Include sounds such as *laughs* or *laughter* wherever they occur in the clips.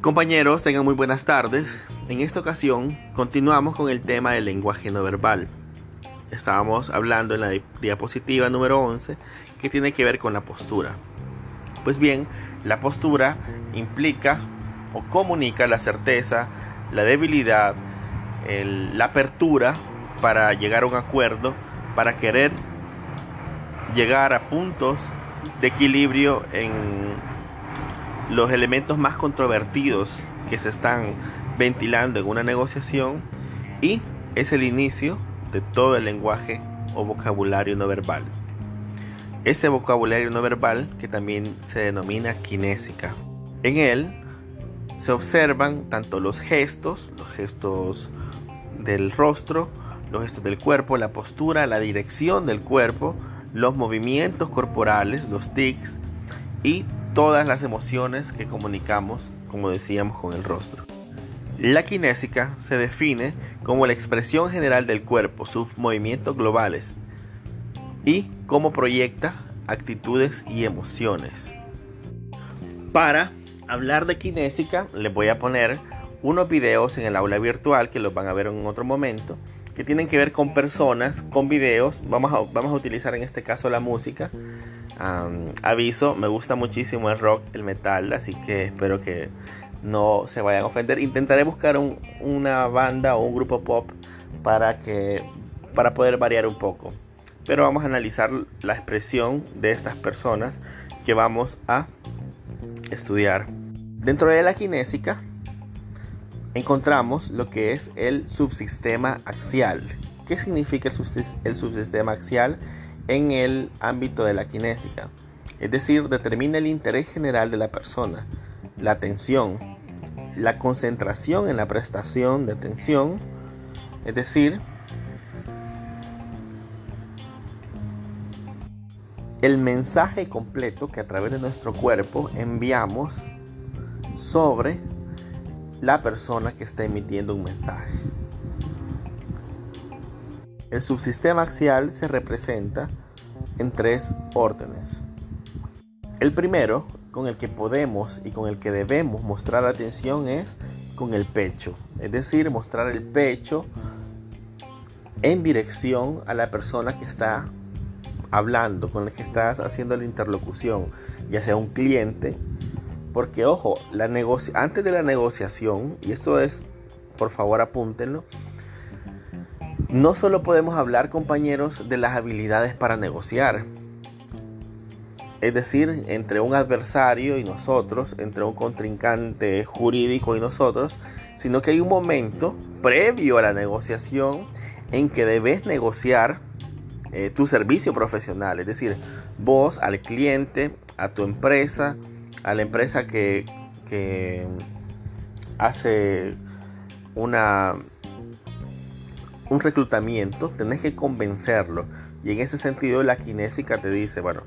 Compañeros, tengan muy buenas tardes. En esta ocasión continuamos con el tema del lenguaje no verbal. Estábamos hablando en la diapositiva número 11 que tiene que ver con la postura. Pues bien, la postura implica o comunica la certeza, la debilidad, la apertura para llegar a un acuerdo, para querer llegar a puntos de equilibrio en los elementos más controvertidos que se están ventilando en una negociación y es el inicio de todo el lenguaje o vocabulario no verbal. Ese vocabulario no verbal que también se denomina kinésica. En él se observan tanto los gestos, los gestos del rostro, los gestos del cuerpo, la postura, la dirección del cuerpo, los movimientos corporales, los tics y todas las emociones que comunicamos, como decíamos, con el rostro. La kinésica se define como la expresión general del cuerpo, sus movimientos globales y cómo proyecta actitudes y emociones. Para hablar de kinésica, les voy a poner unos videos en el aula virtual que los van a ver en otro momento, que tienen que ver con personas, con videos. Vamos a, vamos a utilizar en este caso la música aviso, me gusta muchísimo el rock, el metal, así que espero que no se vayan a ofender. Intentaré buscar una banda o un grupo pop para que para poder variar un poco. Pero vamos a analizar la expresión de estas personas que vamos a estudiar. Dentro de la kinésica encontramos lo que es el subsistema axial. ¿Qué significa el subsistema axial? En el ámbito de la kinésica, es decir, determina el interés general de la persona, la atención, la concentración en la prestación de atención, es decir, el mensaje completo que a través de nuestro cuerpo enviamos sobre la persona que está emitiendo un mensaje. El subsistema axial se representa en tres órdenes. El primero, con el que podemos y con el que debemos mostrar atención es con el pecho, es decir, mostrar el pecho en dirección a la persona que está hablando, con la que estás haciendo la interlocución, ya sea un cliente, porque ojo, la antes de la negociación, y esto es, por favor apúntenlo, no solo podemos hablar, compañeros, de las habilidades para negociar, es decir, entre un adversario y nosotros, entre un contrincante jurídico y nosotros, sino que hay un momento previo a la negociación en que debes negociar eh, tu servicio profesional, es decir, vos al cliente, a tu empresa, a la empresa que, que hace una un reclutamiento, tenés que convencerlo. Y en ese sentido la kinésica te dice, bueno,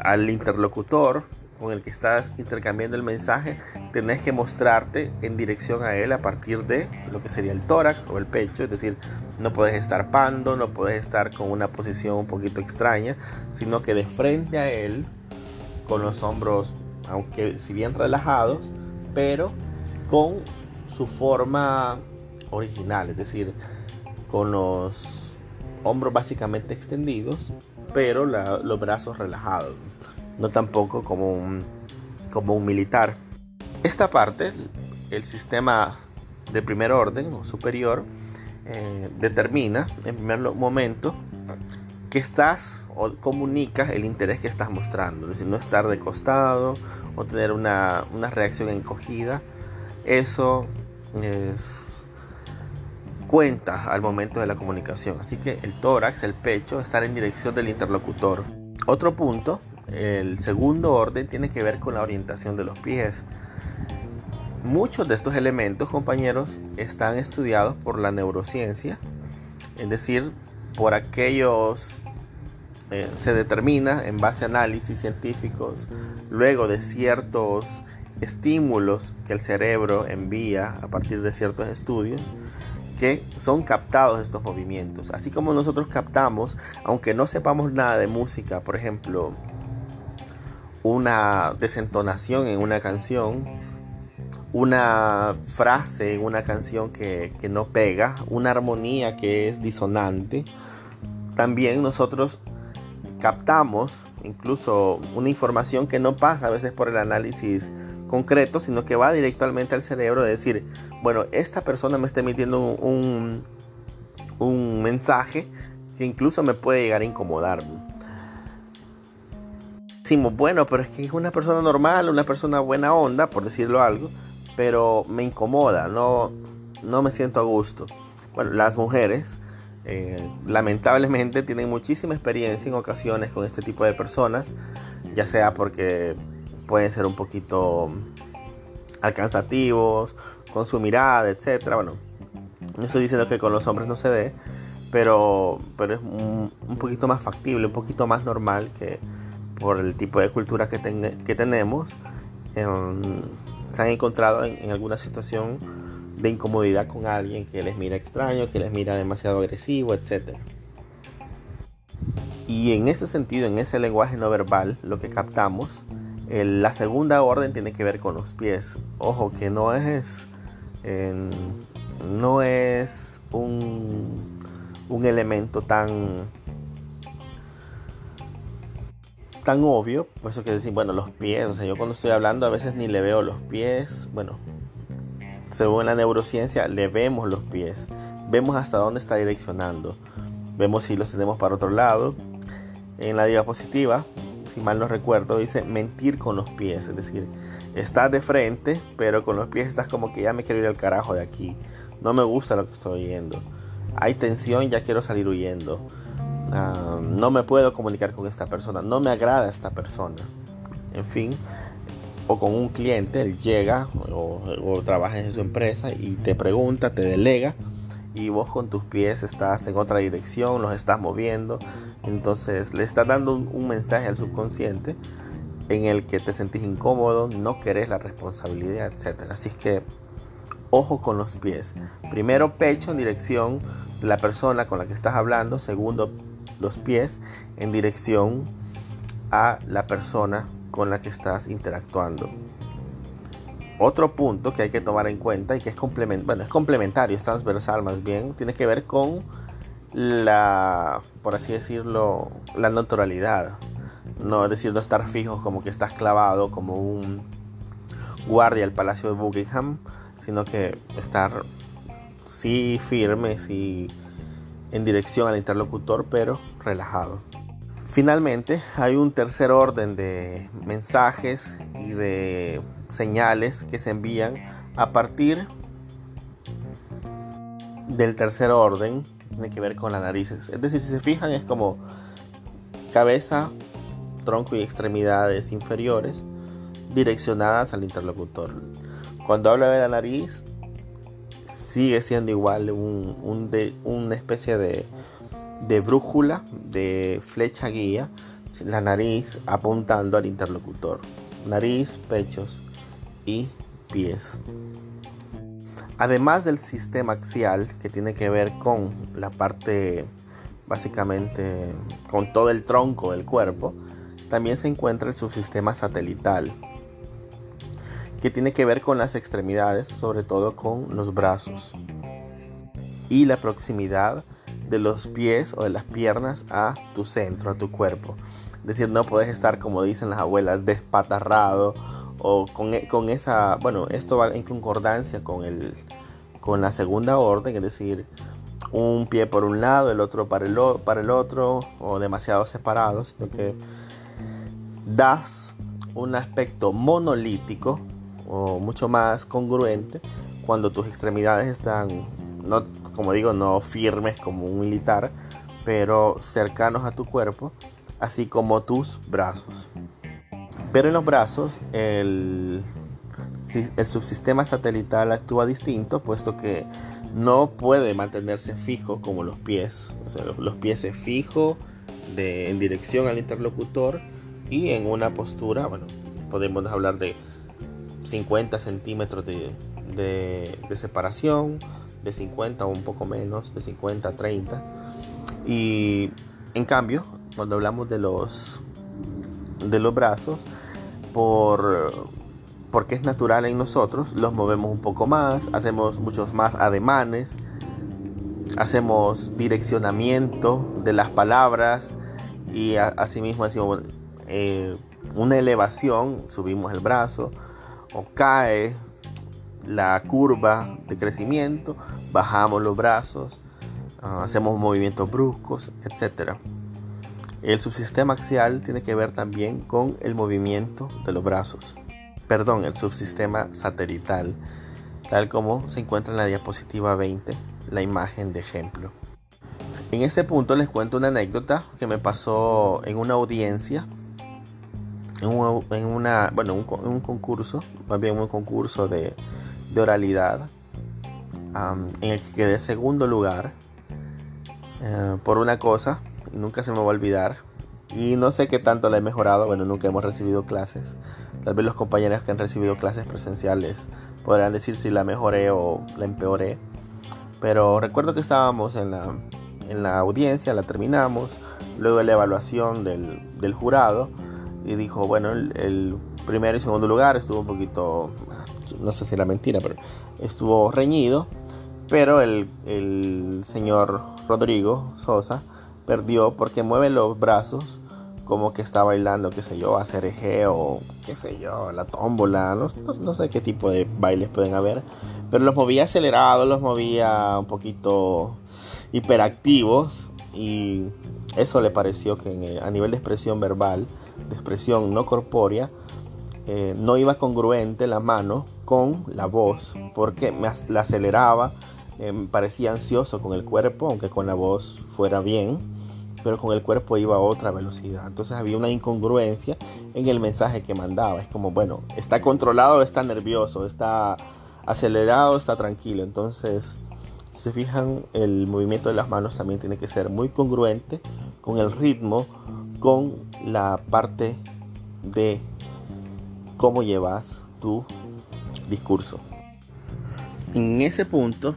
al interlocutor con el que estás intercambiando el mensaje, tenés que mostrarte en dirección a él a partir de lo que sería el tórax o el pecho, es decir, no puedes estar pando, no puedes estar con una posición un poquito extraña, sino que de frente a él, con los hombros, aunque si bien relajados, pero con su forma original, es decir, con los hombros básicamente extendidos, pero los brazos relajados, no tampoco como un, como un militar. Esta parte, el sistema de primer orden o superior, eh, determina en primer momento que estás o comunicas el interés que estás mostrando, es decir, no estar de costado o tener una, una reacción encogida. Eso es cuenta al momento de la comunicación. Así que el tórax, el pecho, estar en dirección del interlocutor. Otro punto, el segundo orden, tiene que ver con la orientación de los pies. Muchos de estos elementos, compañeros, están estudiados por la neurociencia, es decir, por aquellos eh, se determina en base a análisis científicos, luego de ciertos estímulos que el cerebro envía a partir de ciertos estudios, que son captados estos movimientos. Así como nosotros captamos, aunque no sepamos nada de música, por ejemplo, una desentonación en una canción una frase, una canción que, que no pega, una armonía que es disonante. También nosotros captamos incluso una información que no pasa a veces por el análisis concreto, sino que va directamente al cerebro de decir, bueno, esta persona me está emitiendo un, un mensaje que incluso me puede llegar a incomodar. Decimos, bueno, pero es que es una persona normal, una persona buena onda, por decirlo algo, pero me incomoda, no, no me siento a gusto. Bueno, las mujeres eh, lamentablemente tienen muchísima experiencia en ocasiones con este tipo de personas, ya sea porque pueden ser un poquito alcanzativos, con su mirada, etc. Bueno, no estoy diciendo que con los hombres no se dé, pero, pero es un, poquito más factible, un poquito más normal que por el tipo de cultura que, que tenemos. se han encontrado en alguna situación de incomodidad con alguien que les mira extraño, que les mira demasiado agresivo, etc. Y en ese sentido, en ese lenguaje no verbal, lo que captamos, la segunda orden tiene que ver con los pies. Ojo, que no es, no es un, elemento tan tan obvio, por eso que decir, bueno, los pies, yo cuando estoy hablando a veces ni le veo los pies, bueno, según la neurociencia, le vemos los pies, vemos hasta dónde está direccionando, vemos si los tenemos para otro lado. En la diapositiva, si mal no recuerdo, dice mentir con los pies, es decir, estás de frente, pero con los pies estás como que ya me quiero ir al carajo de aquí, no me gusta lo que estoy oyendo, hay tensión, ya quiero salir huyendo, ah, no me puedo comunicar con esta persona, no me agrada esta persona, en fin, o con un cliente, él llega o, o trabaja en su empresa y te pregunta, te delega y vos con tus pies estás en otra dirección, los estás moviendo, entonces le estás dando un, mensaje al subconsciente en el que te sentís incómodo, no querés la responsabilidad, etc. Así que ojo con los pies. Primero pecho en dirección de la persona con la que estás hablando, segundo los pies en dirección a la persona con la que estás interactuando. Otro punto que hay que tomar en cuenta y que es, bueno, es complementario, es transversal más bien, tiene que ver con la, por así decirlo, la naturalidad. No es decir, no estar fijo como que estás clavado como un guardia del Palacio de Buckingham, sino que estar sí firme, sí en dirección al interlocutor, pero relajado. Finalmente, hay un tercer orden de mensajes y de señales que se envían a partir del tercer orden, que tiene que ver con las narices. Es decir, si se fijan, es como cabeza, tronco y extremidades inferiores direccionadas al interlocutor. Cuando habla de la nariz, sigue siendo igual un, una especie de de brújula, de flecha guía, la nariz apuntando al interlocutor. Nariz, pechos y pies. Además del sistema axial que tiene que ver con la parte básicamente con todo el tronco del cuerpo, también se encuentra el subsistema satelital que tiene que ver con las extremidades, sobre todo con los brazos y la proximidad de los pies o de las piernas a tu centro, a tu cuerpo. Es decir, no puedes estar, como dicen las abuelas, despatarrado o con, e, con esa, bueno, esto va en concordancia con, el, con la segunda orden, es decir, un pie por un lado, el otro para el, para el otro, o demasiado separados, sino que das un aspecto monolítico o mucho más congruente cuando tus extremidades están no, como digo, no firmes como un militar, pero cercanos a tu cuerpo, así como tus brazos. Pero en los brazos el, el subsistema satelital actúa distinto, puesto que no puede mantenerse fijo como los pies. los, pies se fijo de, en dirección al interlocutor y en una postura, bueno, podemos hablar de 50 centímetros de, de separación de 50 o un poco menos, de 50 a 30. Y en cambio, cuando hablamos de los, de los brazos, por porque es natural en nosotros, los movemos un poco más, hacemos muchos más ademanes, hacemos direccionamiento de las palabras y asimismo decimos eh, una elevación, subimos el brazo o cae la curva de crecimiento, bajamos los brazos, ah, hacemos movimientos bruscos, etc. El subsistema axial tiene que ver también con el movimiento de los brazos. Perdón, el subsistema satelital, tal como se encuentra en la diapositiva 20, la imagen de ejemplo. En este punto les cuento una anécdota que me pasó en una audiencia, en, una, bueno, un, concurso, más bien un concurso de, oralidad, en el que quedé segundo lugar eh, por una cosa y nunca se me va a olvidar. Y no sé qué tanto la he mejorado, bueno, nunca hemos recibido clases. Tal vez los compañeros que han recibido clases presenciales podrán decir si la mejoré o la empeoré. Pero recuerdo que estábamos en la, en la audiencia, la terminamos, luego de la evaluación del, del jurado y dijo, bueno, el, primero y segundo lugar estuvo un poquito, no sé si era mentira, pero estuvo reñido, pero el, el señor Rodrigo Sosa perdió porque mueve los brazos como que está bailando, qué sé yo, a o qué sé yo, la tómbola, no, no, sé qué tipo de bailes pueden haber, pero los movía acelerados, los movía un poquito hiperactivos y eso le pareció que a nivel de expresión verbal, de expresión no corpórea, eh, no iba congruente la mano con la voz, porque me la aceleraba, eh, parecía ansioso con el cuerpo, aunque con la voz fuera bien pero con el cuerpo iba a otra velocidad. Entonces había una incongruencia en el mensaje que mandaba. Es como, bueno, está controlado, está nervioso, está acelerado, está tranquilo. Entonces, si se fijan, el movimiento de las manos también tiene que ser muy congruente con el ritmo, con la parte de cómo llevas tu discurso. En ese punto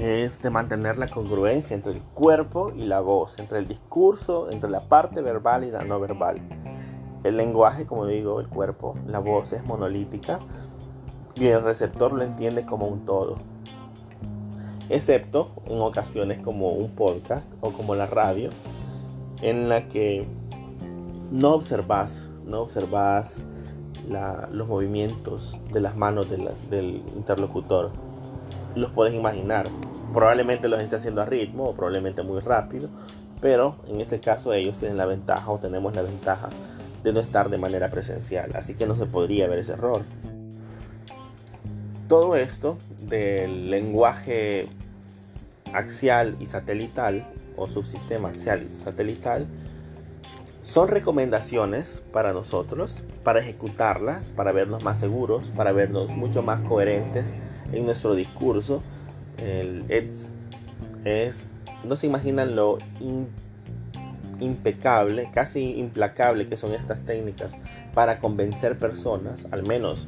es de mantener la congruencia entre el cuerpo y la voz, entre el discurso, entre la parte verbal y la no verbal. El lenguaje, como digo, el cuerpo, la voz es monolítica y el receptor lo entiende como un todo. Excepto en ocasiones como un podcast o como la radio, en la que no observas, no observas los movimientos de las manos del interlocutor los puedes imaginar. Probablemente los esté haciendo a ritmo o probablemente muy rápido, pero en ese caso ellos tienen la ventaja o tenemos la ventaja de no estar de manera presencial, así que no se podría ver ese error. Todo esto del lenguaje axial y satelital o subsistema axial y satelital son recomendaciones para nosotros, para ejecutarlas, para vernos más seguros, para vernos mucho más coherentes en nuestro discurso. El es, no se imaginan lo impecable, casi implacable que son estas técnicas para convencer personas, al menos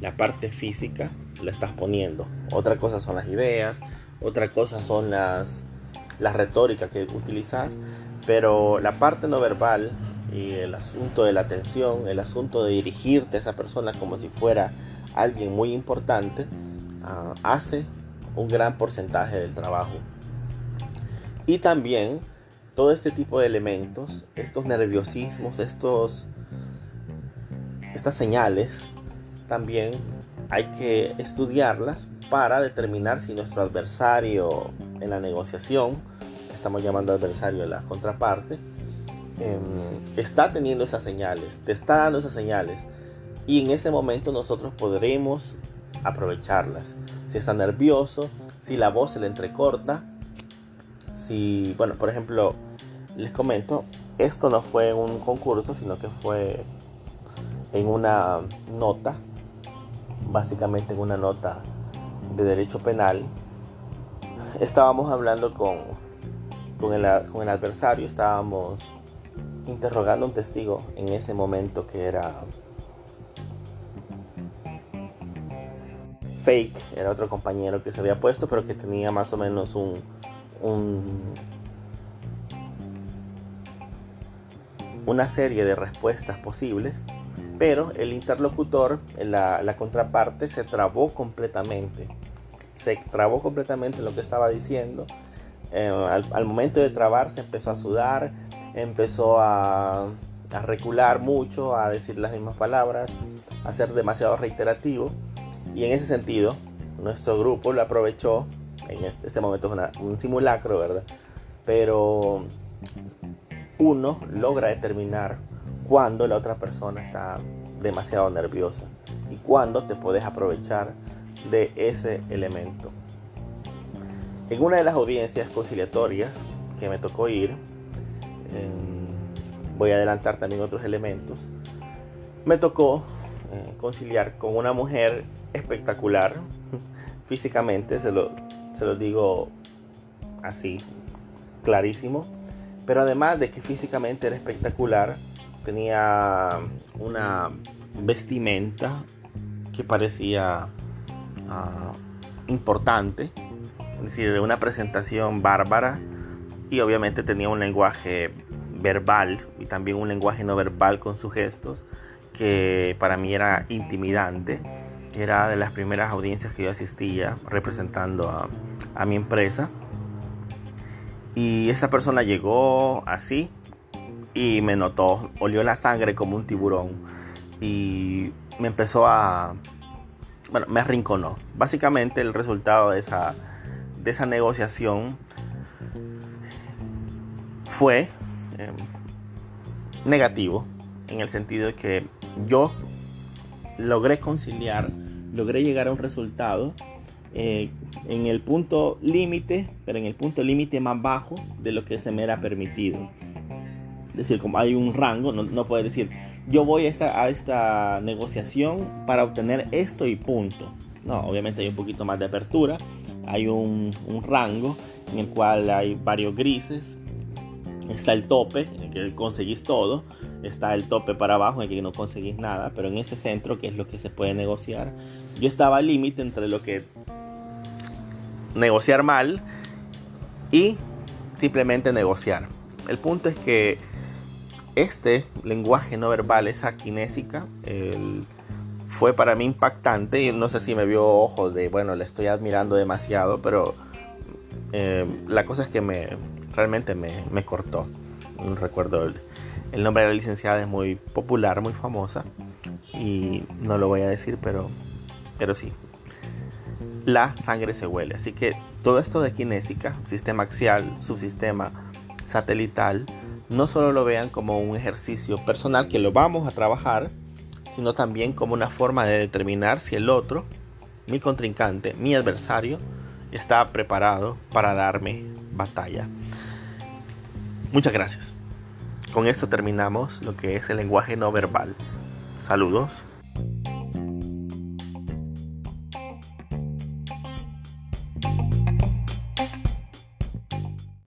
la parte física la estás poniendo. Otra cosa son las ideas, otra cosa son las, las retóricas que utilizas, pero la parte no verbal y el asunto de la atención, el asunto de dirigirte a esa persona como si fuera alguien muy importante, Ah, hace un gran porcentaje del trabajo. Y también todo este tipo de elementos, estos nerviosismos, estos, estas señales, también hay que estudiarlas para determinar si nuestro adversario en la negociación, estamos llamando adversario a la contraparte, em, está teniendo esas señales, te está dando esas señales. Y en ese momento nosotros podremos aprovecharlas. Si está nervioso, si la voz se le entrecorta, si, bueno, por ejemplo, les comento, esto no fue un concurso, sino que fue en una nota, básicamente en una nota de derecho penal. Estábamos hablando con, con, el, adversario, estábamos interrogando a un testigo en ese momento que era Fake era otro compañero que se había puesto, pero que tenía más o menos un, una serie de respuestas posibles. pero el interlocutor, la, contraparte, se trabó completamente. Se trabó completamente en lo que estaba diciendo. Eh, al, momento de trabarse empezó a sudar, empezó a, recular mucho, a decir las mismas palabras, a ser demasiado reiterativo. Y en ese sentido, nuestro grupo lo aprovechó. En este, este momento es un simulacro, ¿verdad? Pero uno logra determinar cuando la otra persona está demasiado nerviosa y cuándo te puedes aprovechar de ese elemento. En una de las audiencias conciliatorias que me tocó ir, voy a adelantar también otros elementos, me tocó eh, conciliar con una mujer espectacular *laughs* físicamente, se lo, se lo digo así, clarísimo, pero además de que físicamente era espectacular, tenía una vestimenta que parecía ah, importante, decir, una presentación bárbara y obviamente tenía un lenguaje verbal y también un lenguaje no verbal con sus gestos que para mí era intimidante. Era de las primeras audiencias que yo asistía representando a, a mi empresa. Y esa persona llegó así, y me notó, olió la sangre como un tiburón y me empezó a, bueno, me arrinconó. Básicamente el resultado de esa, de esa negociación fue em, negativo en el sentido de que yo logré conciliar, logré llegar a un resultado eh, en el punto límite, pero en el punto límite más bajo de lo que se me era permitido. Es decir, como hay un rango, no, no puedes decir, yo voy a esta, a esta negociación para obtener esto y punto. No, obviamente hay un poquito más de apertura, hay un, un rango en el cual hay varios grises, está el tope, en el que conseguís todo, está el tope para abajo, en el que no conseguís nada, pero en ese centro, que es lo que se puede negociar, yo estaba al límite entre lo que negociar mal y simplemente negociar. El punto es que este lenguaje no verbal, esa kinésica, fue para mí impactante y no sé si me vio ojos de, bueno, le estoy admirando demasiado, pero eh, la cosa es que me realmente me, me cortó. Recuerdo el, el, nombre de la licenciada, es muy popular, muy famosa y no lo voy a decir, pero, pero sí. La sangre se huele, así que todo esto de kinésica, sistema axial, subsistema satelital, no solo lo vean como un ejercicio personal que lo vamos a trabajar, sino también como una forma de determinar si el otro, mi contrincante, mi adversario, está preparado para darme batalla. Muchas gracias. Con esto terminamos lo que es el lenguaje no verbal. Saludos.